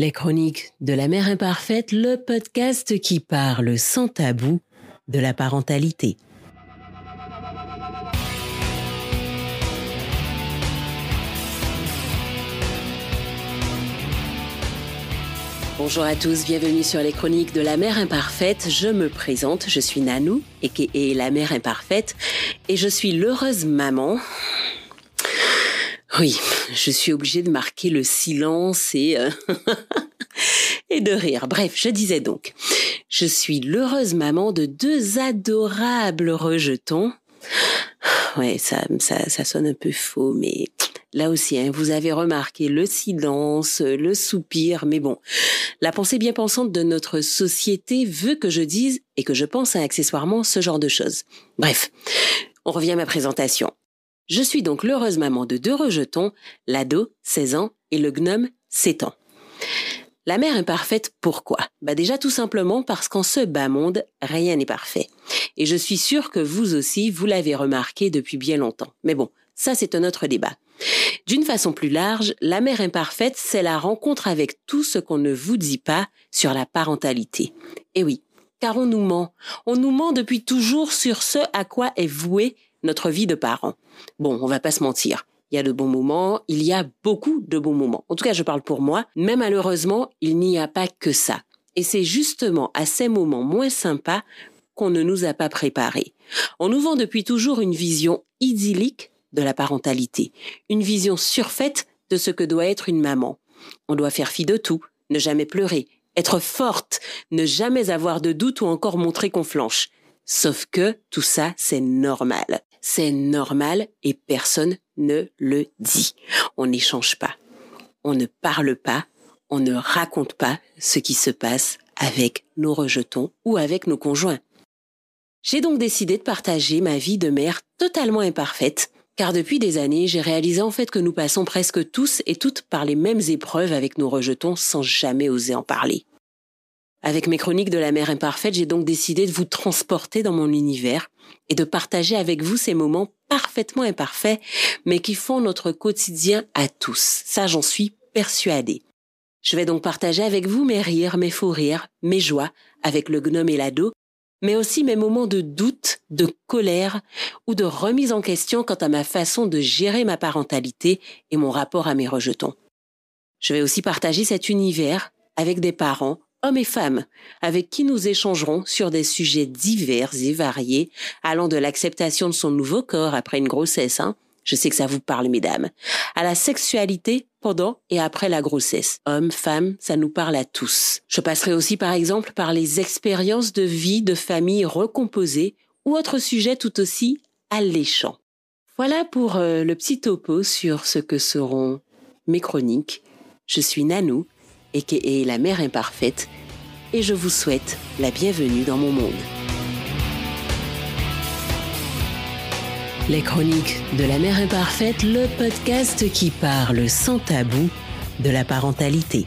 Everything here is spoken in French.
Les chroniques de la mère imparfaite, le podcast qui parle sans tabou de la parentalité. Bonjour à tous, bienvenue sur les chroniques de la mère imparfaite. Je me présente, je suis Nanou, et la mère imparfaite, et je suis l'heureuse maman oui, je suis obligée de marquer le silence et, euh, et de rire. Bref, je disais donc, je suis l'heureuse maman de deux adorables rejetons. Ouais, ça, ça, ça sonne un peu faux, mais là aussi, hein, vous avez remarqué le silence, le soupir, mais bon, la pensée bien pensante de notre société veut que je dise et que je pense à accessoirement ce genre de choses. Bref, on revient à ma présentation. Je suis donc l'heureuse maman de deux rejetons, l'ado, 16 ans, et le gnome, 7 ans. La mère imparfaite, pourquoi? Bah déjà tout simplement parce qu'en ce bas monde, rien n'est parfait. Et je suis sûre que vous aussi, vous l'avez remarqué depuis bien longtemps. Mais bon, ça c'est un autre débat. D'une façon plus large, la mère imparfaite, c'est la rencontre avec tout ce qu'on ne vous dit pas sur la parentalité. Et oui, car on nous ment. On nous ment depuis toujours sur ce à quoi est vouée notre vie de parent. Bon, on va pas se mentir. Il y a de bons moments, il y a beaucoup de bons moments. En tout cas, je parle pour moi, mais malheureusement, il n'y a pas que ça. Et c'est justement à ces moments moins sympas qu'on ne nous a pas préparés. On nous vend depuis toujours une vision idyllique de la parentalité, une vision surfaite de ce que doit être une maman. On doit faire fi de tout, ne jamais pleurer, être forte, ne jamais avoir de doute ou encore montrer qu'on flanche. Sauf que tout ça, c'est normal. C'est normal et personne ne le dit. On n'échange pas. On ne parle pas. On ne raconte pas ce qui se passe avec nos rejetons ou avec nos conjoints. J'ai donc décidé de partager ma vie de mère totalement imparfaite, car depuis des années, j'ai réalisé en fait que nous passons presque tous et toutes par les mêmes épreuves avec nos rejetons sans jamais oser en parler. Avec mes chroniques de la mère imparfaite, j'ai donc décidé de vous transporter dans mon univers et de partager avec vous ces moments parfaitement imparfaits, mais qui font notre quotidien à tous. Ça, j'en suis persuadée. Je vais donc partager avec vous mes rires, mes faux rires, mes joies avec le gnome et l'ado, mais aussi mes moments de doute, de colère ou de remise en question quant à ma façon de gérer ma parentalité et mon rapport à mes rejetons. Je vais aussi partager cet univers avec des parents hommes et femmes, avec qui nous échangerons sur des sujets divers et variés, allant de l'acceptation de son nouveau corps après une grossesse, hein, je sais que ça vous parle, mesdames, à la sexualité pendant et après la grossesse. Hommes, femmes, ça nous parle à tous. Je passerai aussi par exemple par les expériences de vie de famille recomposées ou autres sujets tout aussi alléchants. Voilà pour euh, le petit topo sur ce que seront mes chroniques. Je suis Nanou et la mère imparfaite, et je vous souhaite la bienvenue dans mon monde. Les chroniques de la mère imparfaite, le podcast qui parle sans tabou de la parentalité.